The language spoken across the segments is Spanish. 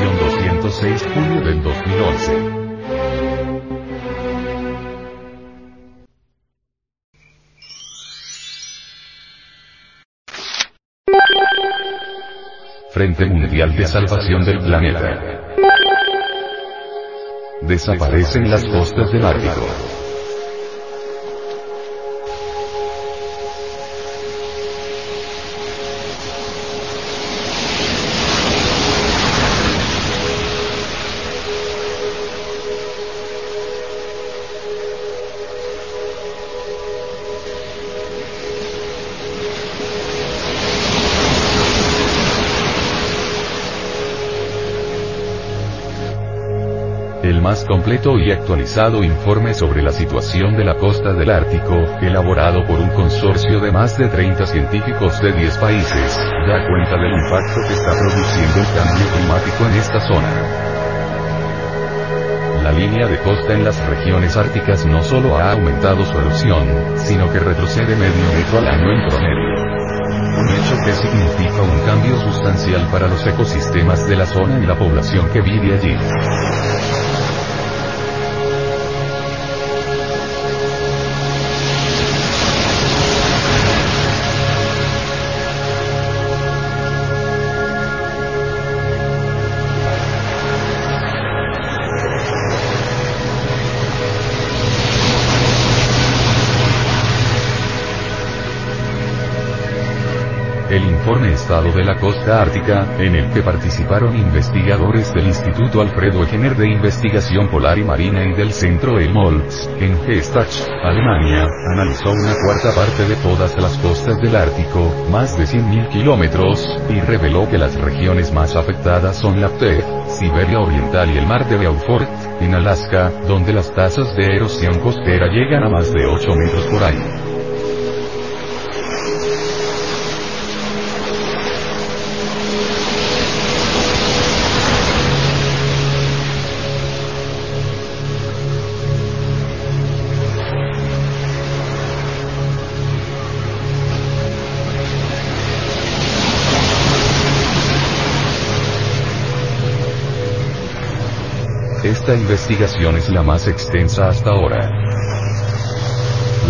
edición 206 junio del 2011. Frente Mundial de Salvación del Planeta. Desaparecen las costas del Ártico. Más completo y actualizado informe sobre la situación de la costa del Ártico, elaborado por un consorcio de más de 30 científicos de 10 países, da cuenta del impacto que está produciendo el cambio climático en esta zona. La línea de costa en las regiones árticas no solo ha aumentado su erosión, sino que retrocede medio metro al año en promedio. Un hecho que significa un cambio sustancial para los ecosistemas de la zona y la población que vive allí. El informe Estado de la Costa Ártica, en el que participaron investigadores del Instituto Alfredo Egener de Investigación Polar y Marina y del Centro Helmholtz, en Gestach, Alemania, analizó una cuarta parte de todas las costas del Ártico, más de 100.000 kilómetros, y reveló que las regiones más afectadas son la PTEF, Siberia Oriental y el mar de Beaufort, en Alaska, donde las tasas de erosión costera llegan a más de 8 metros por año. Esta investigación es la más extensa hasta ahora.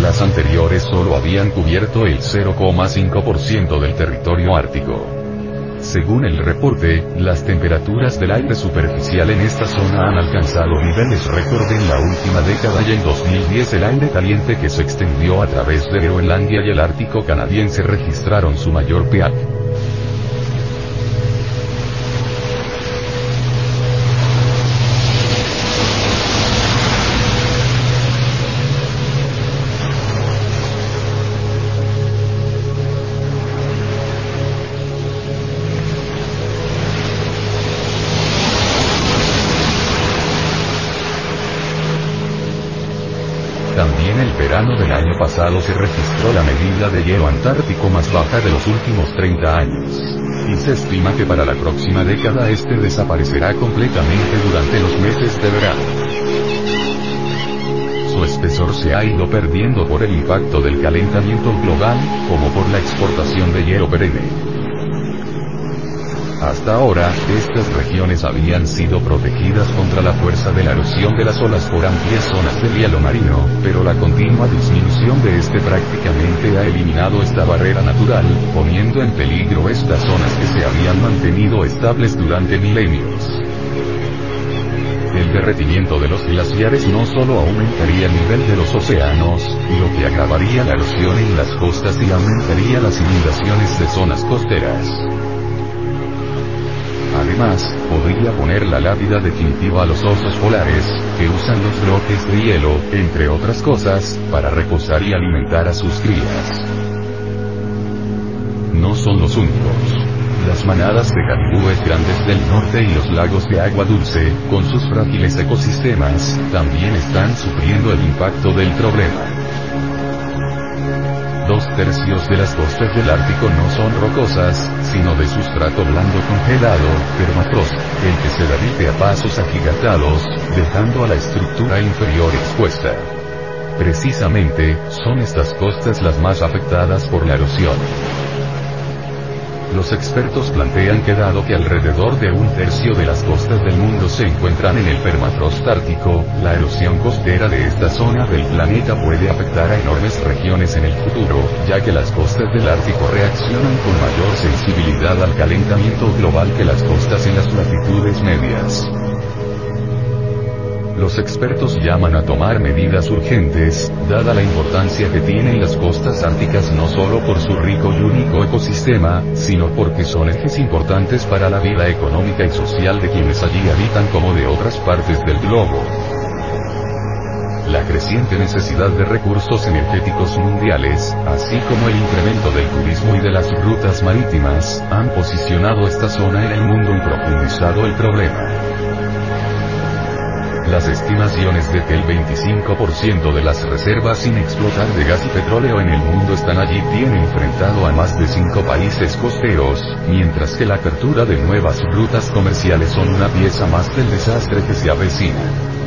Las anteriores solo habían cubierto el 0,5% del territorio ártico. Según el reporte, las temperaturas del aire superficial en esta zona han alcanzado niveles récord en la última década y en 2010 el aire caliente que se extendió a través de Groenlandia y el Ártico canadiense registraron su mayor pH. Pasado se registró la medida de hielo antártico más baja de los últimos 30 años. Y se estima que para la próxima década este desaparecerá completamente durante los meses de verano. Su espesor se ha ido perdiendo por el impacto del calentamiento global, como por la exportación de hielo perenne. Hasta ahora, estas regiones habían sido protegidas contra la fuerza de la erosión de las olas por amplias zonas de hielo marino, pero la continua disminución de este prácticamente ha eliminado esta barrera natural, poniendo en peligro estas zonas que se habían mantenido estables durante milenios. El derretimiento de los glaciares no solo aumentaría el nivel de los océanos, lo que agravaría la erosión en las costas y aumentaría las inundaciones de zonas costeras. Además, podría poner la lápida definitiva a los osos polares, que usan los bloques de hielo, entre otras cosas, para reposar y alimentar a sus crías. No son los únicos. Las manadas de caribúes grandes del norte y los lagos de agua dulce, con sus frágiles ecosistemas, también están sufriendo el impacto del problema. Dos tercios de las costas del Ártico no son rocosas, sino de sustrato blando congelado, permafrost, el que se derrite a pasos agigantados, dejando a la estructura inferior expuesta. Precisamente, son estas costas las más afectadas por la erosión. Los expertos plantean que dado que alrededor de un tercio de las costas del mundo se encuentran en el permafrost ártico, la erosión costera de esta zona del planeta puede afectar a enormes regiones en el futuro, ya que las costas del Ártico reaccionan con mayor sensibilidad al calentamiento global que las costas en las latitudes medias. Los expertos llaman a tomar medidas urgentes, dada la importancia que tienen las costas árticas no solo por su rico y único ecosistema, sino porque son ejes importantes para la vida económica y social de quienes allí habitan como de otras partes del globo. La creciente necesidad de recursos energéticos mundiales, así como el incremento del turismo y de las rutas marítimas, han posicionado esta zona en el mundo y profundizado el problema. Las estimaciones de que el 25% de las reservas sin explotar de gas y petróleo en el mundo están allí tiene enfrentado a más de 5 países costeros, mientras que la apertura de nuevas rutas comerciales son una pieza más del desastre que se avecina.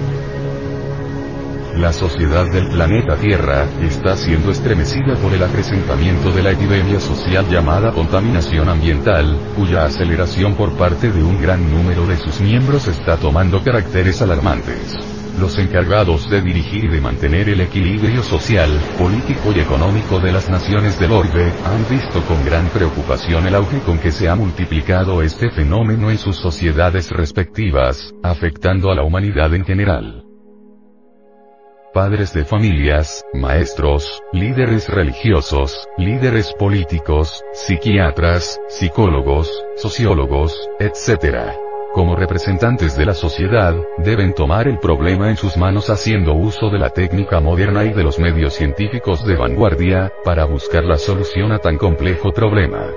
La sociedad del planeta Tierra está siendo estremecida por el acrecentamiento de la epidemia social llamada contaminación ambiental, cuya aceleración por parte de un gran número de sus miembros está tomando caracteres alarmantes. Los encargados de dirigir y de mantener el equilibrio social, político y económico de las naciones del orbe, han visto con gran preocupación el auge con que se ha multiplicado este fenómeno en sus sociedades respectivas, afectando a la humanidad en general padres de familias, maestros, líderes religiosos, líderes políticos, psiquiatras, psicólogos, sociólogos, etc. Como representantes de la sociedad, deben tomar el problema en sus manos haciendo uso de la técnica moderna y de los medios científicos de vanguardia, para buscar la solución a tan complejo problema.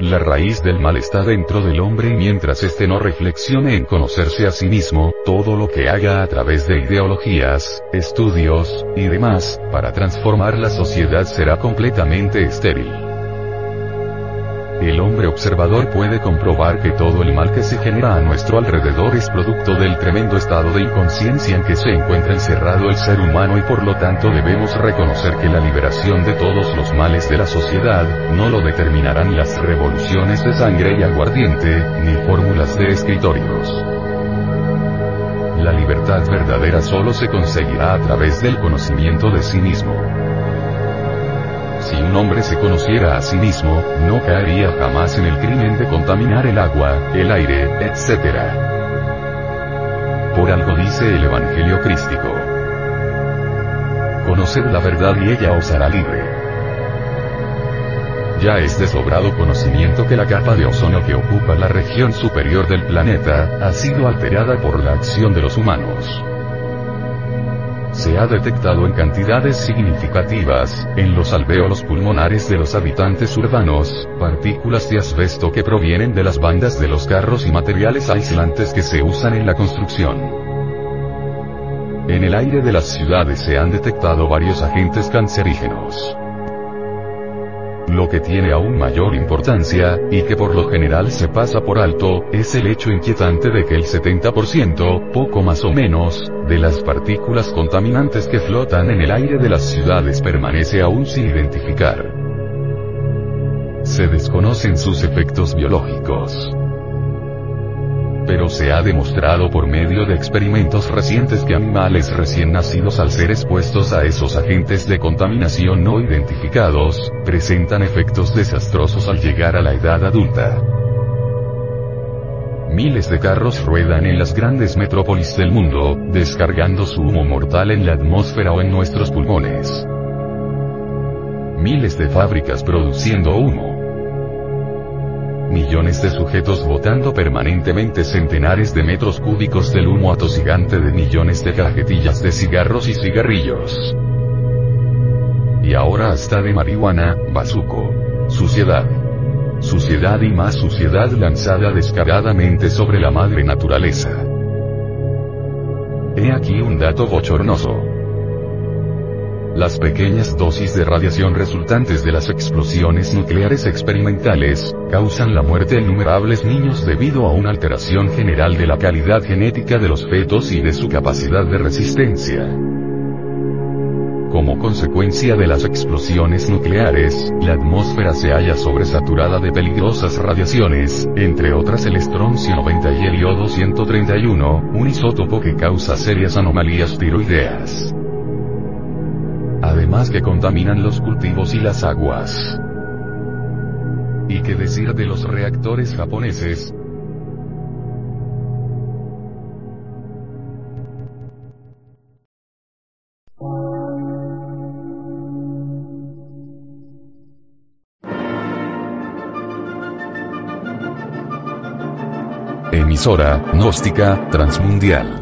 La raíz del mal está dentro del hombre y mientras éste no reflexione en conocerse a sí mismo, todo lo que haga a través de ideologías, estudios, y demás, para transformar la sociedad será completamente estéril. El hombre observador puede comprobar que todo el mal que se genera a nuestro alrededor es producto del tremendo estado de inconsciencia en que se encuentra encerrado el ser humano y por lo tanto debemos reconocer que la liberación de todos los males de la sociedad, no lo determinarán las revoluciones de sangre y aguardiente, ni fórmulas de escritorios. La libertad verdadera solo se conseguirá a través del conocimiento de sí mismo. Si un hombre se conociera a sí mismo, no caería jamás en el crimen de contaminar el agua, el aire, etc. Por algo dice el Evangelio crístico. Conoced la verdad y ella os hará libre. Ya es de sobrado conocimiento que la capa de ozono que ocupa la región superior del planeta, ha sido alterada por la acción de los humanos se ha detectado en cantidades significativas, en los alvéolos pulmonares de los habitantes urbanos, partículas de asbesto que provienen de las bandas de los carros y materiales aislantes que se usan en la construcción. En el aire de las ciudades se han detectado varios agentes cancerígenos. Lo que tiene aún mayor importancia, y que por lo general se pasa por alto, es el hecho inquietante de que el 70%, poco más o menos, de las partículas contaminantes que flotan en el aire de las ciudades permanece aún sin identificar. Se desconocen sus efectos biológicos pero se ha demostrado por medio de experimentos recientes que animales recién nacidos al ser expuestos a esos agentes de contaminación no identificados, presentan efectos desastrosos al llegar a la edad adulta. Miles de carros ruedan en las grandes metrópolis del mundo, descargando su humo mortal en la atmósfera o en nuestros pulmones. Miles de fábricas produciendo humo, millones de sujetos botando permanentemente centenares de metros cúbicos del humo atosigante de millones de cajetillas de cigarros y cigarrillos. Y ahora hasta de marihuana, bazuco. Suciedad. Suciedad y más suciedad lanzada descaradamente sobre la madre naturaleza. He aquí un dato bochornoso. Las pequeñas dosis de radiación resultantes de las explosiones nucleares experimentales, causan la muerte de innumerables niños debido a una alteración general de la calidad genética de los fetos y de su capacidad de resistencia. Como consecuencia de las explosiones nucleares, la atmósfera se halla sobresaturada de peligrosas radiaciones, entre otras el estroncio 90 y el iodo 131, un isótopo que causa serias anomalías tiroideas. Además que contaminan los cultivos y las aguas. ¿Y qué decir de los reactores japoneses? Emisora, gnóstica, transmundial.